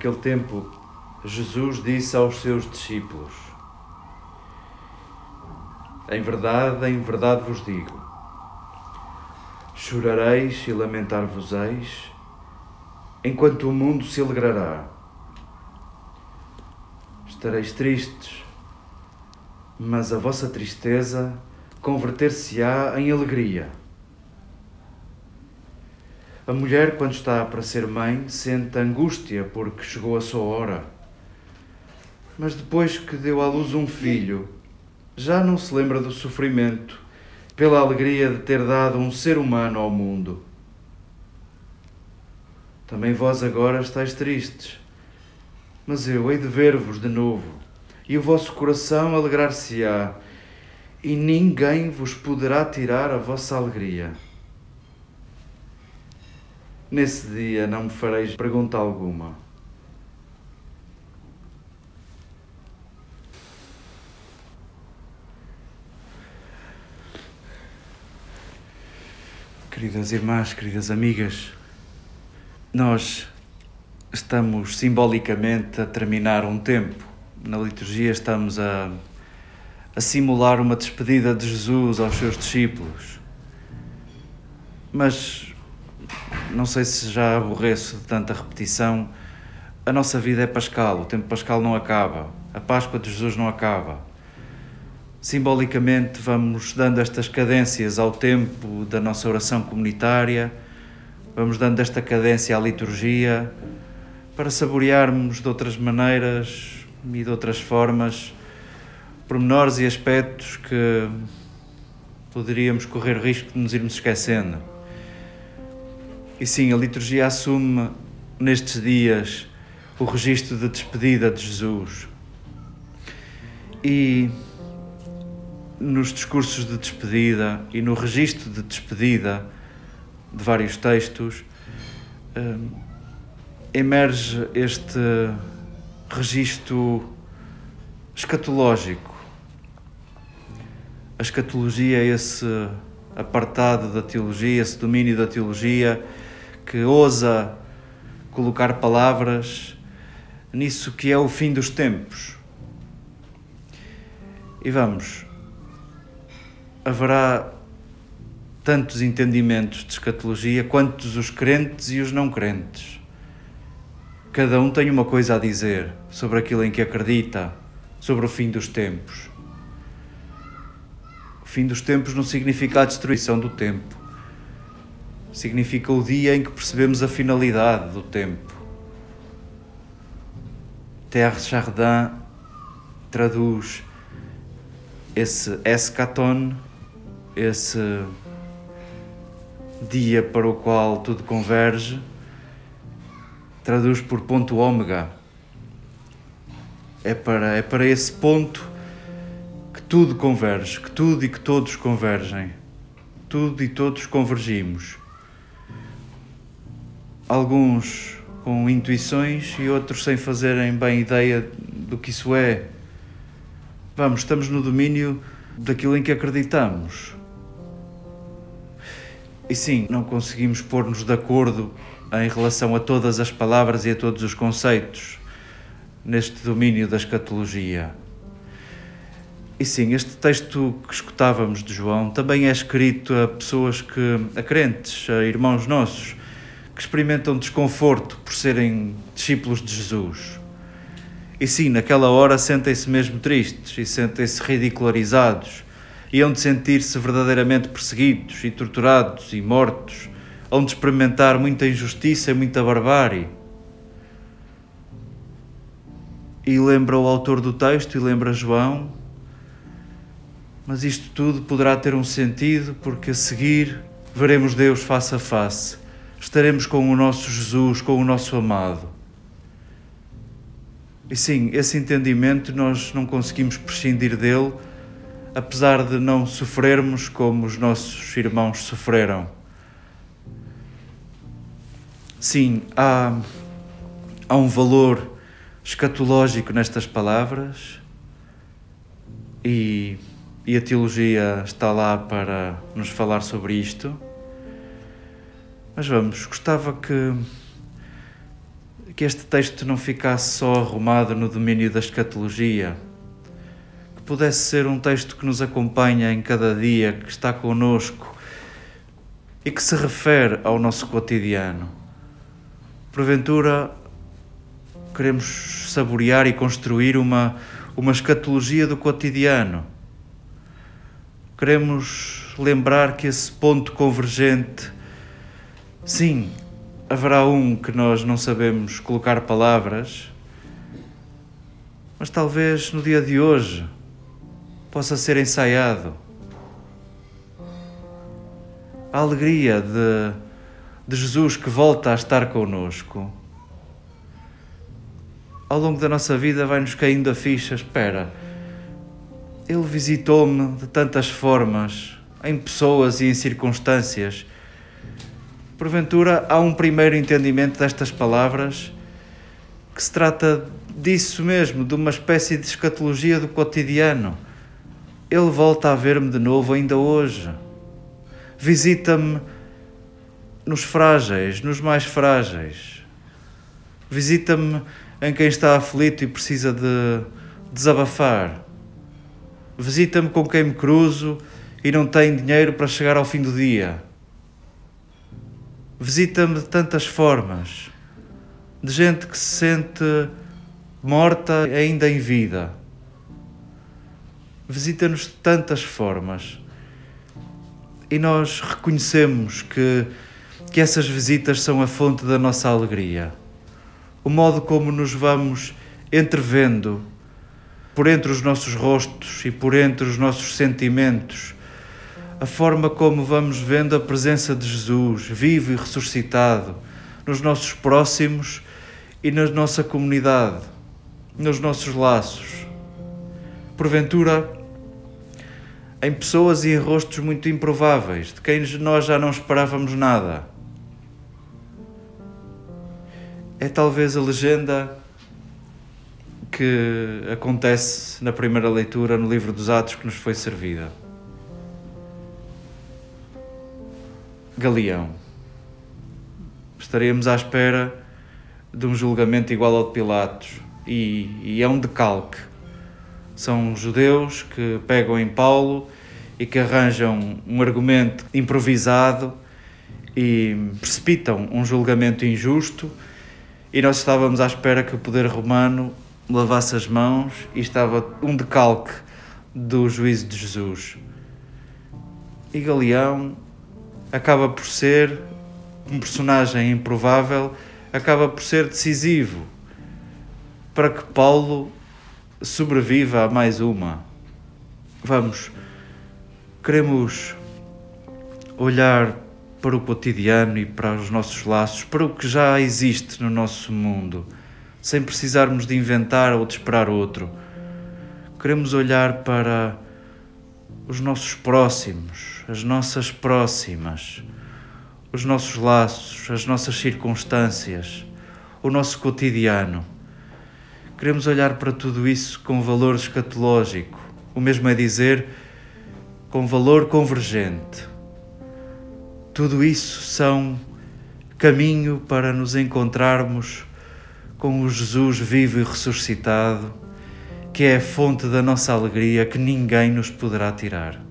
Naquele tempo, Jesus disse aos seus discípulos: Em verdade, em verdade vos digo, chorareis e lamentar-vos-eis, enquanto o mundo se alegrará. Estareis tristes, mas a vossa tristeza converter-se-á em alegria. A mulher, quando está para ser mãe, sente angústia porque chegou a sua hora. Mas depois que deu à luz um filho, já não se lembra do sofrimento pela alegria de ter dado um ser humano ao mundo. Também vós agora estáis tristes, mas eu hei de ver-vos de novo, e o vosso coração alegrar-se-á, e ninguém vos poderá tirar a vossa alegria. Nesse dia não me fareis pergunta alguma. Queridas irmãs, queridas amigas, nós estamos simbolicamente a terminar um tempo. Na liturgia estamos a, a simular uma despedida de Jesus aos seus discípulos. Mas não sei se já aborreço de tanta repetição, a nossa vida é pascal, o tempo pascal não acaba, a Páscoa de Jesus não acaba. Simbolicamente, vamos dando estas cadências ao tempo da nossa oração comunitária, vamos dando esta cadência à liturgia, para saborearmos de outras maneiras e de outras formas pormenores e aspectos que poderíamos correr risco de nos irmos esquecendo. E sim, a liturgia assume nestes dias o registro de despedida de Jesus. E nos discursos de despedida e no registro de despedida de vários textos, hum, emerge este registro escatológico. A escatologia é esse apartado da teologia, esse domínio da teologia que ousa colocar palavras nisso que é o fim dos tempos. E vamos, haverá tantos entendimentos de escatologia quantos os crentes e os não crentes. Cada um tem uma coisa a dizer sobre aquilo em que acredita, sobre o fim dos tempos. O fim dos tempos não significa a destruição do tempo significa o dia em que percebemos a finalidade do tempo. Terre Chardin traduz esse escaton, esse dia para o qual tudo converge, traduz por ponto ômega. É para, é para esse ponto que tudo converge, que tudo e que todos convergem. Tudo e todos convergimos alguns com intuições e outros sem fazerem bem ideia do que isso é. Vamos, estamos no domínio daquilo em que acreditamos. E sim, não conseguimos pôr-nos de acordo em relação a todas as palavras e a todos os conceitos neste domínio da escatologia. E sim, este texto que escutávamos de João também é escrito a pessoas que, a crentes, a irmãos nossos, que experimentam desconforto por serem discípulos de Jesus. E sim, naquela hora sentem-se mesmo tristes e sentem-se ridicularizados e hão de sentir-se verdadeiramente perseguidos e torturados e mortos, hão de experimentar muita injustiça e muita barbárie. E lembra o autor do texto e lembra João, mas isto tudo poderá ter um sentido porque a seguir veremos Deus face a face estaremos com o nosso Jesus, com o nosso amado. E sim, esse entendimento nós não conseguimos prescindir dele, apesar de não sofrermos como os nossos irmãos sofreram. Sim, há, há um valor escatológico nestas palavras e, e a teologia está lá para nos falar sobre isto. Mas vamos, gostava que, que este texto não ficasse só arrumado no domínio da escatologia, que pudesse ser um texto que nos acompanha em cada dia, que está conosco e que se refere ao nosso cotidiano. Porventura, queremos saborear e construir uma, uma escatologia do cotidiano. Queremos lembrar que esse ponto convergente, sim, haverá um que nós não sabemos colocar palavras, mas talvez no dia de hoje possa ser ensaiado. A alegria de, de Jesus que volta a estar conosco. Ao longo da nossa vida vai-nos caindo a ficha, espera, Ele visitou-me de tantas formas, em pessoas e em circunstâncias, Porventura há um primeiro entendimento destas palavras que se trata disso mesmo, de uma espécie de escatologia do cotidiano. Ele volta a ver-me de novo ainda hoje. Visita-me nos frágeis, nos mais frágeis. Visita-me em quem está aflito e precisa de desabafar. Visita-me com quem me cruzo e não tem dinheiro para chegar ao fim do dia visita-me de tantas formas, de gente que se sente morta ainda em vida. Visita-nos de tantas formas. E nós reconhecemos que, que essas visitas são a fonte da nossa alegria. O modo como nos vamos entrevendo por entre os nossos rostos e por entre os nossos sentimentos a forma como vamos vendo a presença de Jesus, vivo e ressuscitado, nos nossos próximos e na nossa comunidade, nos nossos laços. Porventura, em pessoas e em rostos muito improváveis, de quem nós já não esperávamos nada. É talvez a legenda que acontece na primeira leitura no livro dos Atos que nos foi servida. Galeão. Estaremos à espera de um julgamento igual ao de Pilatos e, e é um decalque. São judeus que pegam em Paulo e que arranjam um argumento improvisado e precipitam um julgamento injusto e nós estávamos à espera que o poder romano lavasse as mãos e estava um decalque do juízo de Jesus. E Galeão acaba por ser um personagem improvável, acaba por ser decisivo para que Paulo sobreviva a mais uma. Vamos, queremos olhar para o cotidiano e para os nossos laços, para o que já existe no nosso mundo, sem precisarmos de inventar ou de esperar outro. Queremos olhar para os nossos próximos, as nossas próximas, os nossos laços, as nossas circunstâncias, o nosso cotidiano. Queremos olhar para tudo isso com valor escatológico, o mesmo é dizer, com valor convergente. Tudo isso são caminho para nos encontrarmos com o Jesus vivo e ressuscitado que é a fonte da nossa alegria que ninguém nos poderá tirar.